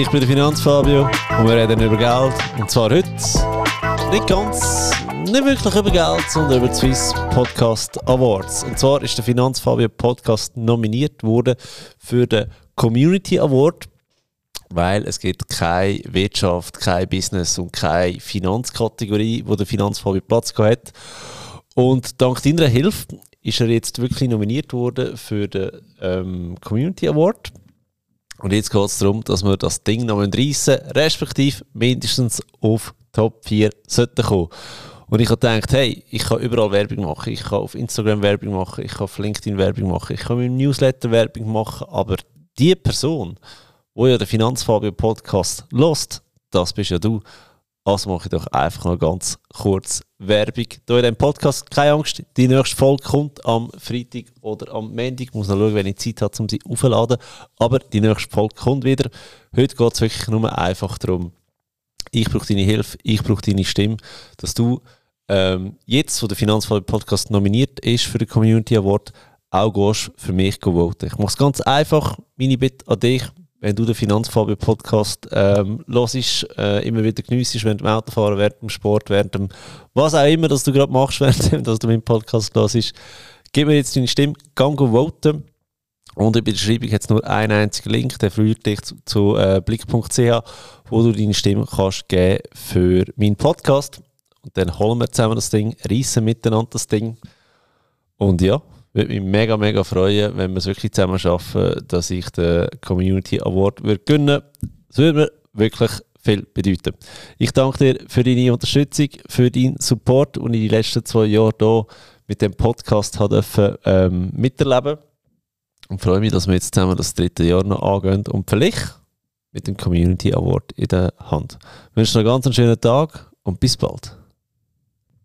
ich bin der Finanzfabio und wir reden über Geld. Und zwar heute nicht ganz, nicht wirklich über Geld, sondern über die Swiss Podcast Awards. Und zwar ist der Finanzfabio Podcast nominiert worden für den Community Award, weil es gibt keine Wirtschaft, kein Business und keine Finanzkategorie, wo der Finanzfabio Platz hat. Und dank deiner Hilfe ist er jetzt wirklich nominiert worden für den ähm, Community Award. Und jetzt geht es darum, dass wir das Ding noch reissen respektive mindestens auf Top 4 sollten kommen. Und ich habe gedacht, hey, ich kann überall Werbung machen. Ich kann auf Instagram Werbung machen, ich kann auf LinkedIn Werbung machen, ich kann mit dem Newsletter Werbung machen. Aber die Person, wo ja den Finanzfabio Podcast lost, das bist ja du. Also mache ich doch einfach noch ganz kurz Werbung hier in diesem Podcast. Keine Angst, die nächste Folge kommt am Freitag oder am Montag. Ich muss noch schauen, wenn ich Zeit habe, um sie aufzuladen. Aber die nächste Folge kommt wieder. Heute geht es wirklich nur einfach darum, ich brauche deine Hilfe, ich brauche deine Stimme, dass du ähm, jetzt, wo der Finanzfall Podcast nominiert ist für den Community Award, auch gehst für mich voten. Ich mache es ganz einfach. Meine Bitte an dich, wenn du den Finanzfabio Podcast ähm, hörst, äh, immer wieder geniessest, während dem Autofahren, während dem Sport, während dem was auch immer, das du gerade machst, während dass du meinen Podcast hörst, gib mir jetzt deine Stimme, gang voten. Und in der Beschreibung hat es nur einen einzigen Link, der führt dich zu, zu äh, blick.ch, wo du deine Stimme kannst geben für meinen Podcast. Und dann holen wir zusammen das Ding, reissen miteinander das Ding. Und ja, würde mich mega, mega freuen, wenn wir es wirklich zusammen schaffen, dass ich den Community Award würde gewinnen Das würde mir wirklich viel bedeuten. Ich danke dir für deine Unterstützung, für deinen Support und in den letzten zwei Jahren hier mit dem Podcast habe ähm, miterleben und freue mich, dass wir jetzt zusammen das dritte Jahr noch angehen und vielleicht mit dem Community Award in der Hand. Ich wünsche noch einen ganz schönen Tag und bis bald.